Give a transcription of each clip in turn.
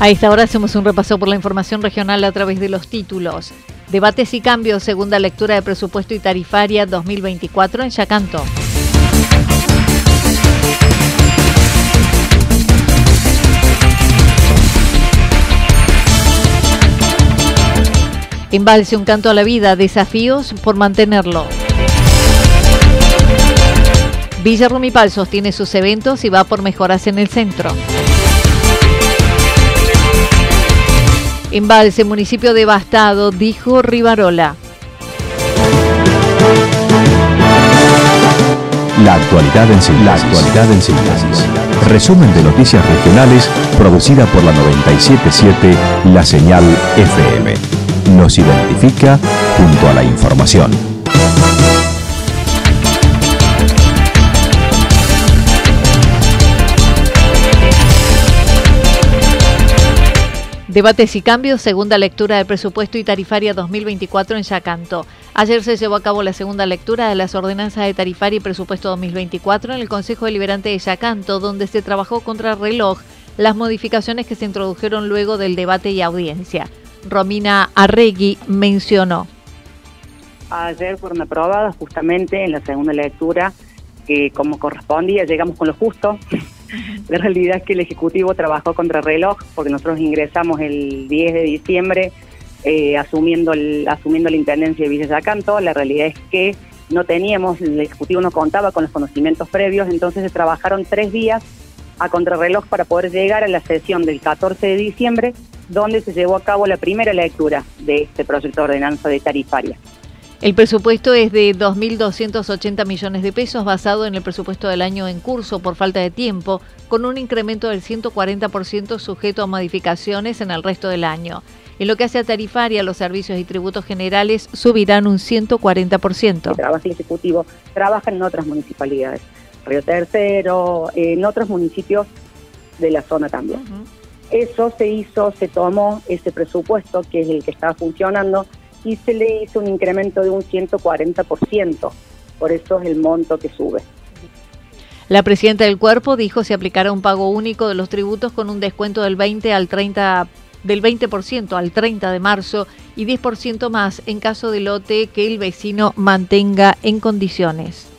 A esta hora hacemos un repaso por la información regional a través de los títulos. Debates y cambios, segunda lectura de presupuesto y tarifaria 2024 en Yacanto. Embalse un canto a la vida, desafíos por mantenerlo. Villa Rumipal sostiene sus eventos y va por mejoras en el centro. Embalse, municipio devastado, dijo Rivarola. La actualidad en síntesis. La actualidad en síntesis. Resumen de noticias regionales producida por la 977 La Señal FM. Nos identifica junto a la información. Debates y cambios, segunda lectura del presupuesto y tarifaria 2024 en Yacanto. Ayer se llevó a cabo la segunda lectura de las ordenanzas de tarifaria y presupuesto 2024 en el Consejo Deliberante de Yacanto, donde se trabajó contra reloj las modificaciones que se introdujeron luego del debate y audiencia. Romina Arregui mencionó. Ayer fueron aprobadas justamente en la segunda lectura, que como correspondía, llegamos con lo justo la realidad es que el Ejecutivo trabajó contra reloj porque nosotros ingresamos el 10 de diciembre eh, asumiendo, asumiendo la Intendencia de Villa. La realidad es que no teníamos, el Ejecutivo no contaba con los conocimientos previos, entonces se trabajaron tres días a contrarreloj para poder llegar a la sesión del 14 de diciembre, donde se llevó a cabo la primera lectura de este proyecto de ordenanza de tarifaria. El presupuesto es de 2.280 millones de pesos basado en el presupuesto del año en curso por falta de tiempo, con un incremento del 140% sujeto a modificaciones en el resto del año. En lo que hace a tarifaria, los servicios y tributos generales subirán un 140%. trabaja el Ejecutivo, trabaja en otras municipalidades, Río Tercero, en otros municipios de la zona también. Eso se hizo, se tomó ese presupuesto, que es el que estaba funcionando, y se le hizo un incremento de un 140%. Por eso es el monto que sube. La presidenta del cuerpo dijo se aplicará un pago único de los tributos con un descuento del 20 al 30 del 20% al 30 de marzo y 10% más en caso de lote que el vecino mantenga en condiciones.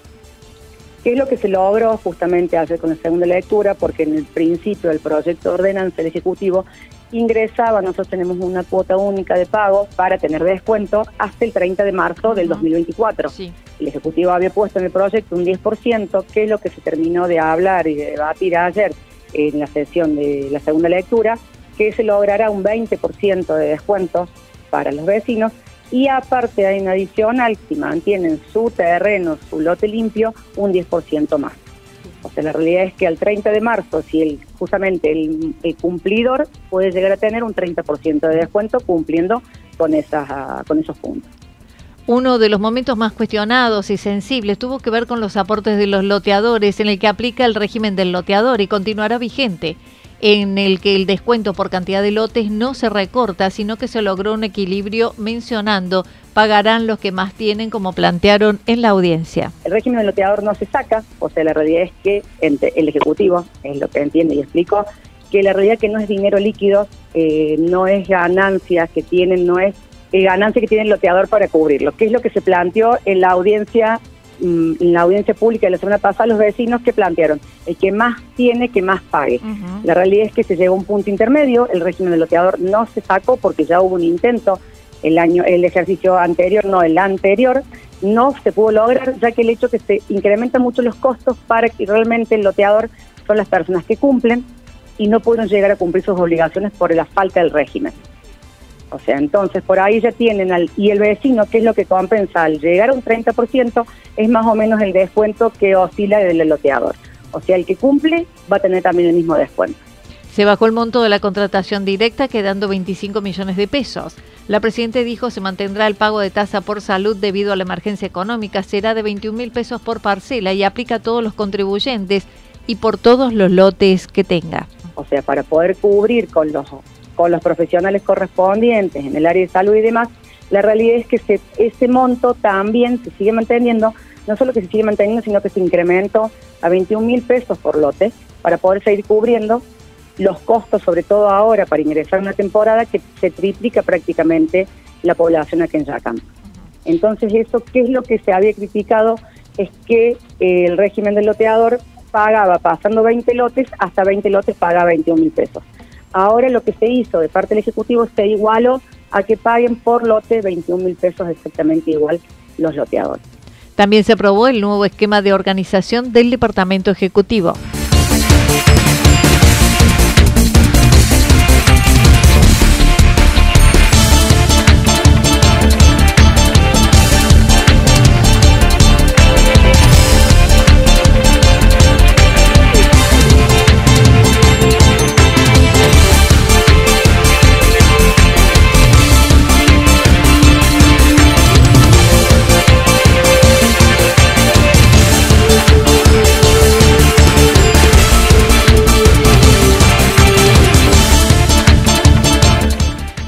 ¿Qué es lo que se logró justamente ayer con la segunda lectura? Porque en el principio del proyecto de ordenanza el Ejecutivo ingresaba, nosotros tenemos una cuota única de pago para tener descuento hasta el 30 de marzo del 2024. El Ejecutivo había puesto en el proyecto un 10%, que es lo que se terminó de hablar y de debatir ayer en la sesión de la segunda lectura, que se logrará un 20% de descuentos para los vecinos y aparte hay un adicional, si mantienen su terreno, su lote limpio, un 10% más. O sea, la realidad es que al 30 de marzo, si el, justamente el, cumplidor puede llegar a tener un 30% de descuento cumpliendo con, esas, ah, con esos puntos. Uno de los momentos más cuestionados y sensibles tuvo que ver con los aportes de los loteadores, en el que aplica el régimen del loteador y continuará vigente. En el que el descuento por cantidad de lotes no se recorta, sino que se logró un equilibrio mencionando pagarán los que más tienen, como plantearon en la audiencia. El régimen del loteador no se saca, o sea, la realidad es que el Ejecutivo, es lo que entiende y explico, que la realidad que no es dinero líquido, eh, no es ganancias que tienen, no es eh, ganancia que tiene el loteador para cubrirlo, que es lo que se planteó en la audiencia en la audiencia pública de la semana pasada los vecinos que plantearon, el que más tiene, que más pague. La realidad es que se llegó a un punto intermedio, el régimen del loteador no se sacó porque ya hubo un intento el año, el ejercicio anterior, no el anterior, no se pudo lograr, ya que el hecho que se incrementan mucho los costos para que realmente el loteador son las personas que cumplen y no pudieron llegar a cumplir sus obligaciones por la falta del régimen. O sea, entonces por ahí ya tienen al, y el vecino, ¿qué es lo que compensa? Al llegar a un 30% es más o menos el descuento que oscila del loteador. O sea, el que cumple va a tener también el mismo descuento. Se bajó el monto de la contratación directa quedando 25 millones de pesos. La Presidenta dijo se mantendrá el pago de tasa por salud debido a la emergencia económica. Será de 21 mil pesos por parcela y aplica a todos los contribuyentes y por todos los lotes que tenga. O sea, para poder cubrir con los con los profesionales correspondientes en el área de salud y demás, la realidad es que ese monto también se sigue manteniendo, no solo que se sigue manteniendo, sino que se incrementó a 21 mil pesos por lote para poder seguir cubriendo los costos, sobre todo ahora para ingresar una temporada que se triplica prácticamente la población aquí en Yacán. Entonces, eso, ¿qué es lo que se había criticado? Es que eh, el régimen del loteador pagaba, pasando 20 lotes, hasta 20 lotes pagaba 21 mil pesos. Ahora lo que se hizo de parte del Ejecutivo se igualó a que paguen por lote 21 mil pesos exactamente igual los loteadores. También se aprobó el nuevo esquema de organización del Departamento Ejecutivo.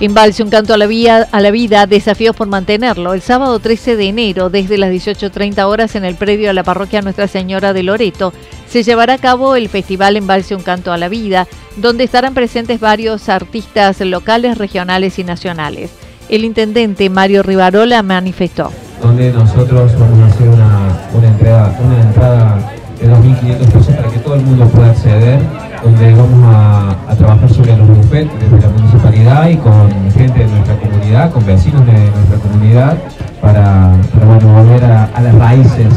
Embalse, un canto a la, vía, a la vida, desafíos por mantenerlo. El sábado 13 de enero, desde las 18.30 horas en el predio de la parroquia Nuestra Señora de Loreto, se llevará a cabo el festival Embalse, un canto a la vida, donde estarán presentes varios artistas locales, regionales y nacionales. El intendente Mario Rivarola manifestó. Donde nosotros vamos a hacer una, entrada, una entrada de 2.500 pesos para que todo el mundo pueda acceder donde vamos a, trabajar sobre los bufetes desde la municipalidad y con gente de nuestra comunidad, con vecinos de nuestra comunidad, para, volver a, las raíces.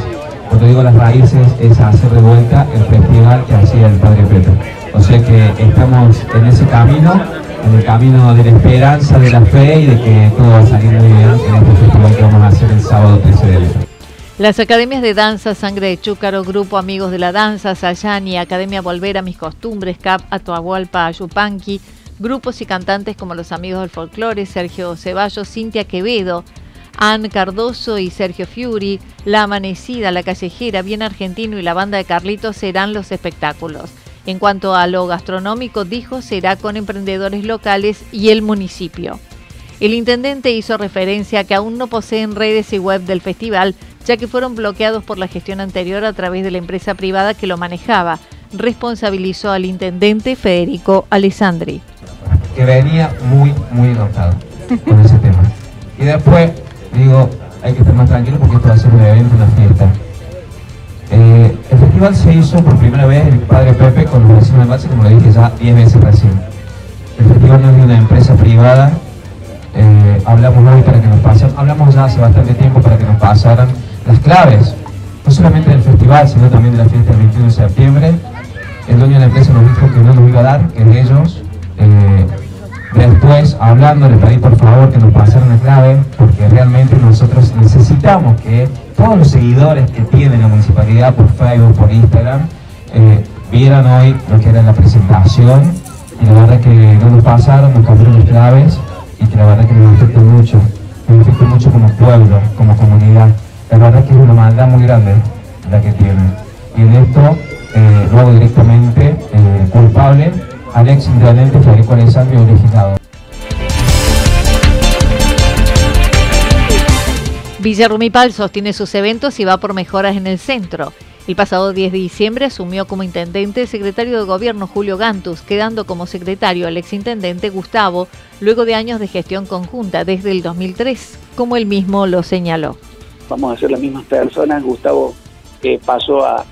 Cuando digo las raíces es hacer de vuelta el festival que hacía el Padre Pepe. O sea que estamos en ese camino, en el camino de la esperanza, de la fe y de que todo va a salir muy bien en este festival que vamos a hacer el sábado 13 de enero. Las academias de danza Sangre de Chúcaro, Grupo Amigos de la Danza, Sayani, Academia Volver a Mis Costumbres, CAP, Atuahualpa, Ayupanqui, grupos y cantantes como los Amigos del Folclore, Sergio Ceballos, Cintia Quevedo, Ann Cardoso y Sergio Fiuri, La Amanecida, La Callejera, Bien Argentino y la banda de Carlitos serán los espectáculos. En cuanto a lo gastronómico, dijo, será con emprendedores locales y el municipio. El intendente hizo referencia a que aún no poseen redes y web del festival, ya que fueron bloqueados por la gestión anterior a través de la empresa privada que lo manejaba. Responsabilizó al intendente Federico Alessandri. Que venía muy, muy enojado con ese tema. Y después digo, hay que estar más tranquilo porque esto va a ser un evento, una fiesta. Eh, el festival se hizo por primera vez el padre Pepe con los vecinos de base, como lo dije ya 10 veces recién. El festival no es de una empresa privada. Eh, hablamos hoy para que nos pasen, hablamos ya hace bastante tiempo para que nos pasaran las claves, no solamente del festival, sino también de la fiesta del 21 de septiembre. El dueño de la empresa nos dijo que no nos iba a dar, que de ellos. Eh, después, hablando, le pedí por favor que nos pasaran la clave, porque realmente nosotros necesitamos que todos los seguidores que tiene la municipalidad por Facebook, por Instagram, eh, vieran hoy lo que era la presentación y la verdad que no nos pasaron, nos cambiaron las claves y que la verdad que nos afecta mucho, nos afecta mucho como pueblo, como comunidad la verdad que es una maldad muy grande la que tienen. Y en esto eh, lo hago directamente eh, culpable al ex intendente Federico Alessandro y legislador. Villa Rumipal sostiene sus eventos y va por mejoras en el centro. El pasado 10 de diciembre asumió como intendente el secretario de gobierno Julio Gantus, quedando como secretario el exintendente Gustavo, luego de años de gestión conjunta desde el 2003, como él mismo lo señaló. Vamos a ser las mismas personas. Gustavo pasó a,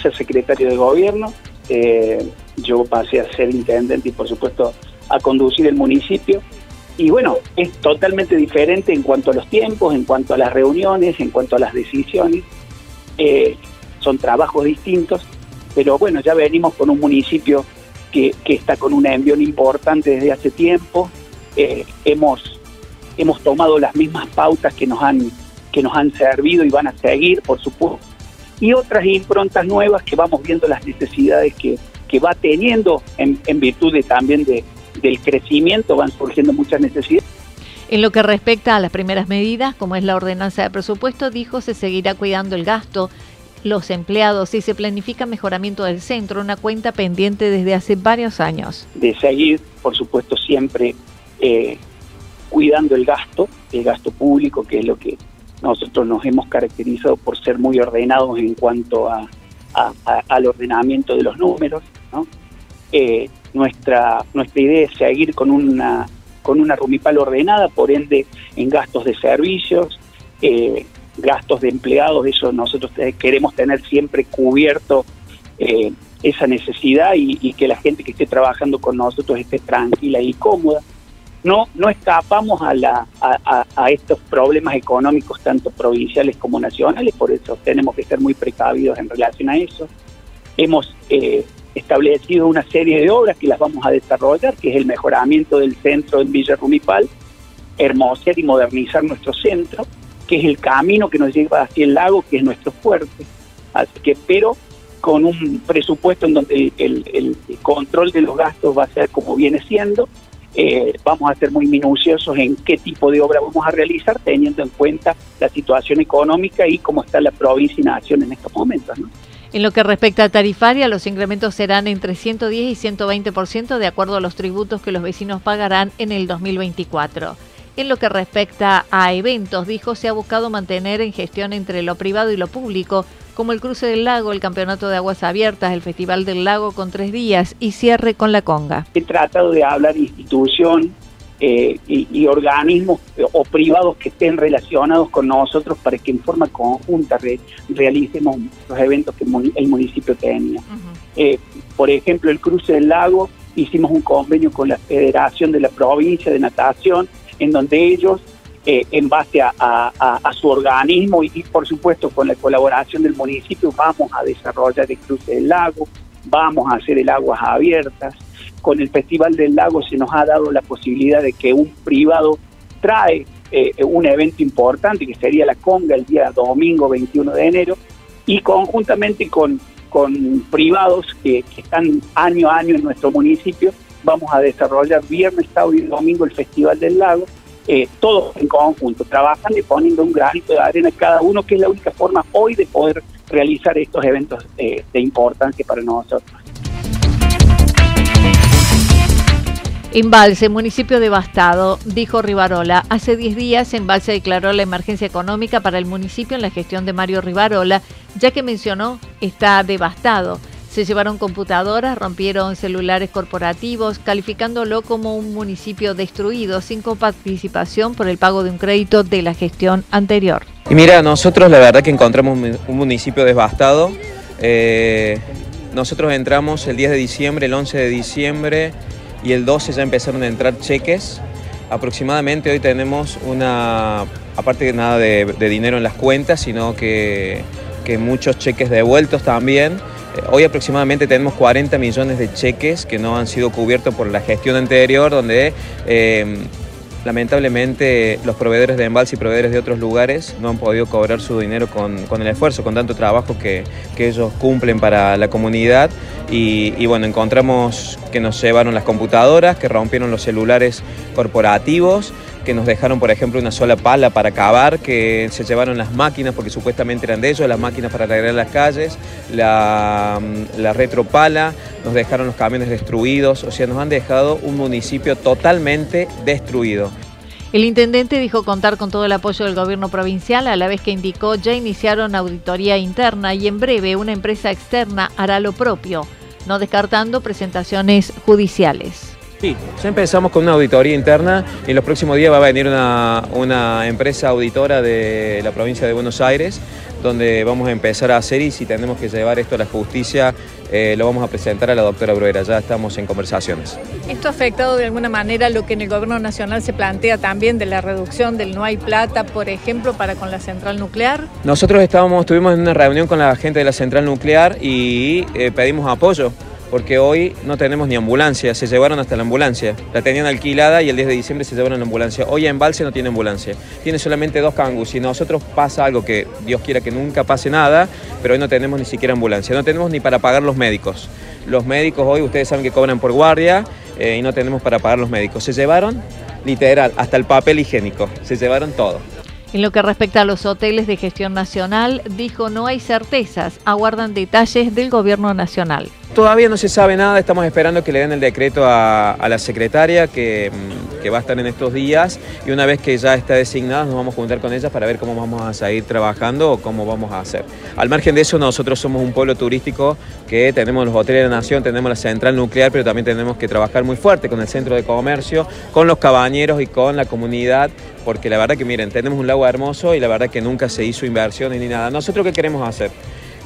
ser secretario de gobierno, eh, yo pasé a ser intendente y por supuesto a conducir el municipio. Y bueno, es totalmente diferente en cuanto a los tiempos, en cuanto a las reuniones, en cuanto a las decisiones. Eh, son trabajos distintos, pero bueno, ya venimos con un municipio que, está con una envión importante desde hace tiempo. Eh, hemos, hemos tomado las mismas pautas que nos, han, que nos han servido y van a seguir, por supuesto. Y otras improntas nuevas que vamos viendo las necesidades que, que va teniendo en, en virtud de, también de, del crecimiento, van surgiendo muchas necesidades. En lo que respecta a las primeras medidas, como es la ordenanza de presupuesto, dijo se seguirá cuidando el gasto los empleados y se planifica mejoramiento del centro, una cuenta pendiente desde hace varios años. De seguir, por supuesto, siempre eh, cuidando el gasto, el gasto público, que es lo que nosotros nos hemos caracterizado por ser muy ordenados en cuanto a, al ordenamiento de los números. Eh, nuestra, nuestra idea es seguir con una, con una rumipal ordenada, por ende en gastos de servicios, eh, gastos de empleados, eso nosotros queremos tener siempre cubierto eh, esa necesidad y, que la gente que esté trabajando con nosotros esté tranquila y cómoda. No, no escapamos a, la, a, estos problemas económicos tanto provinciales como nacionales, por eso tenemos que ser muy precavidos en relación a eso. Hemos eh, establecido una serie de obras que las vamos a desarrollar, que es el mejoramiento del centro en Villa Rumipal, hermosear y modernizar nuestro centro, que es el camino que nos lleva hacia el lago, que es nuestro fuerte. Así que, pero con un presupuesto en donde el, control de los gastos va a ser como viene siendo, eh, vamos a ser muy minuciosos en qué tipo de obra vamos a realizar, teniendo en cuenta la situación económica y cómo está la provincia y nación en estos momentos. En lo que respecta a tarifaria, los incrementos serán entre 110 y 120% de acuerdo a los tributos que los vecinos pagarán en el 2024. En lo que respecta a eventos, dijo, se ha buscado mantener en gestión entre lo privado y lo público, como el Cruce del Lago, el Campeonato de Aguas Abiertas, el Festival del Lago con tres días y cierre con la conga. He tratado de hablar institución eh, y, organismos o privados que estén relacionados con nosotros para que en forma conjunta realicemos los eventos que el municipio tenía. Eh, por ejemplo, el Cruce del Lago, hicimos un convenio con la Federación de la Provincia de Natación en donde ellos, eh, en base a, su organismo y, por supuesto con la colaboración del municipio, vamos a desarrollar el cruce del lago, vamos a hacer el aguas abiertas. Con el Festival del Lago se nos ha dado la posibilidad de que un privado trae eh, un evento importante que sería la conga el día domingo 21 de enero y conjuntamente con, con privados que, que están año a año en nuestro municipio vamos a desarrollar viernes, sábado y domingo el Festival del Lago, eh, todos en conjunto, trabajando y poniendo un granito de arena cada uno, que es la única forma hoy de poder realizar estos eventos eh, de importancia para nosotros. Embalse, municipio devastado, dijo Rivarola. Hace 10 días Embalse declaró la emergencia económica para el municipio en la gestión de Mario Rivarola, ya que mencionó está devastado. Se llevaron computadoras, rompieron celulares corporativos, calificándolo como un municipio destruido sin coparticipación por el pago de un crédito de la gestión anterior. Y mira, nosotros la verdad que encontramos un municipio devastado. Eh, nosotros entramos el 10 de diciembre, el 11 de diciembre y el 12 ya empezaron a entrar cheques. Aproximadamente hoy tenemos una, aparte de nada de, dinero en las cuentas, sino que, que muchos cheques devueltos también. Hoy aproximadamente tenemos 40 millones de cheques que no han sido cubiertos por la gestión anterior, donde eh, lamentablemente los proveedores de embalse y proveedores de otros lugares no han podido cobrar su dinero con, el esfuerzo, con tanto trabajo que, ellos cumplen para la comunidad. Y, bueno, encontramos que nos llevaron las computadoras, que rompieron los celulares corporativos, que nos dejaron, por ejemplo, una sola pala para cavar, que se llevaron las máquinas, porque supuestamente eran de ellos, las máquinas para arreglar las calles, la, la retropala, nos dejaron los camiones destruidos, o sea, nos han dejado un municipio totalmente destruido. El intendente dijo contar con todo el apoyo del gobierno provincial, a la vez que indicó ya iniciaron auditoría interna y en breve una empresa externa hará lo propio, no descartando presentaciones judiciales. Sí, ya empezamos con una auditoría interna y en los próximos días va a venir una, una empresa auditora de la provincia de Buenos Aires donde vamos a empezar a hacer y si tenemos que llevar esto a la justicia eh, lo vamos a presentar a la doctora Bruera, ya estamos en conversaciones. ¿Esto ha afectado de alguna manera lo que en el gobierno nacional se plantea también de la reducción del no hay plata, por ejemplo, para con la central nuclear? Nosotros estábamos, estuvimos en una reunión con la gente de la central nuclear y eh, pedimos apoyo porque hoy no tenemos ni ambulancia, se llevaron hasta la ambulancia. La tenían alquilada y el 10 de diciembre se llevaron la ambulancia. Hoy en Embalse no tiene ambulancia, tiene solamente dos cangus. Si nosotros pasa algo que Dios quiera que nunca pase nada, pero hoy no tenemos ni siquiera ambulancia, no tenemos ni para pagar los médicos. Los médicos hoy ustedes saben que cobran por guardia eh, y no tenemos para pagar los médicos. Se llevaron literal hasta el papel higiénico, se llevaron todo. En lo que respecta a los hoteles de gestión nacional, dijo no hay certezas, aguardan detalles del gobierno nacional. Todavía no se sabe nada, estamos esperando que le den el decreto a, la secretaria que, mm, que, va a estar en estos días y una vez que ya está designada nos vamos a juntar con ella para ver cómo vamos a seguir trabajando o cómo vamos a hacer. Al margen de eso, nosotros somos un pueblo turístico que tenemos los hoteles de la nación, tenemos la central nuclear, pero también tenemos que trabajar muy fuerte con el centro de comercio, con los cabañeros y con la comunidad porque la verdad que miren, tenemos un lago hermoso y la verdad que nunca se hizo inversiones ni nada. ¿Nosotros qué queremos hacer?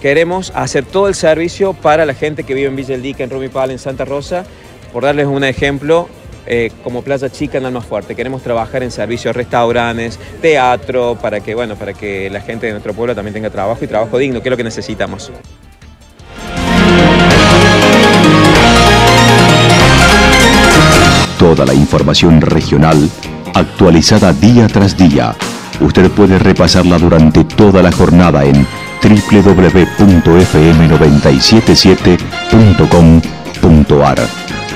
Queremos hacer todo el servicio para la gente que vive en Villa El Dique, en Rumipal, en Santa Rosa. Por darles un ejemplo, eh, como Playa Chica en Alma Fuerte. Queremos trabajar en servicios, restaurantes, teatro, para que, bueno, para que la gente de nuestro pueblo también tenga trabajo y trabajo digno, que es lo que necesitamos. Toda la información regional actualizada día tras día. Usted puede repasarla durante toda la jornada en www.fm977.com.ar.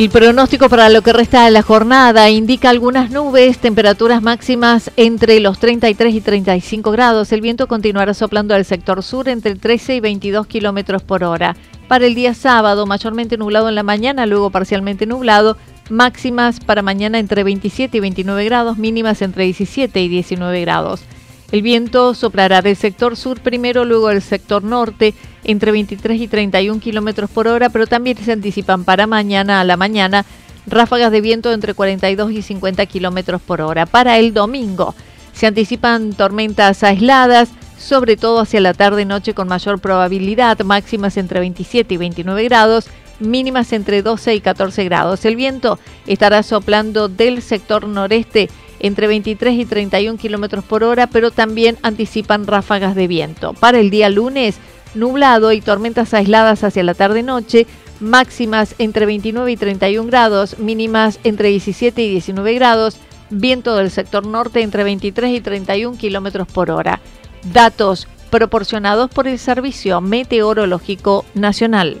El pronóstico para lo que resta de la jornada indica algunas nubes, temperaturas máximas entre los 33 y 35 grados. El viento continuará soplando al sector sur entre 13 y 22 kilómetros por hora. Para el día sábado, mayormente nublado en la mañana, luego parcialmente nublado. Máximas para mañana entre 27 y 29 grados, mínimas entre 17 y 19 grados. El viento soplará del sector sur primero, luego del sector norte, entre 23 y 31 kilómetros por hora, pero también se anticipan para mañana a la mañana ráfagas de viento entre 42 y 50 kilómetros por hora. Para el domingo se anticipan tormentas aisladas, sobre todo hacia la tarde-noche con mayor probabilidad, máximas entre 27 y 29 grados, mínimas entre 12 y 14 grados. El viento estará soplando del sector noreste entre 23 y 31 kilómetros por hora, pero también anticipan ráfagas de viento. Para el día lunes, nublado y tormentas aisladas hacia la tarde-noche, máximas entre 29 y 31 grados, mínimas entre 17 y 19 grados, viento del sector norte entre 23 y 31 kilómetros por hora. Datos proporcionados por el Servicio Meteorológico Nacional.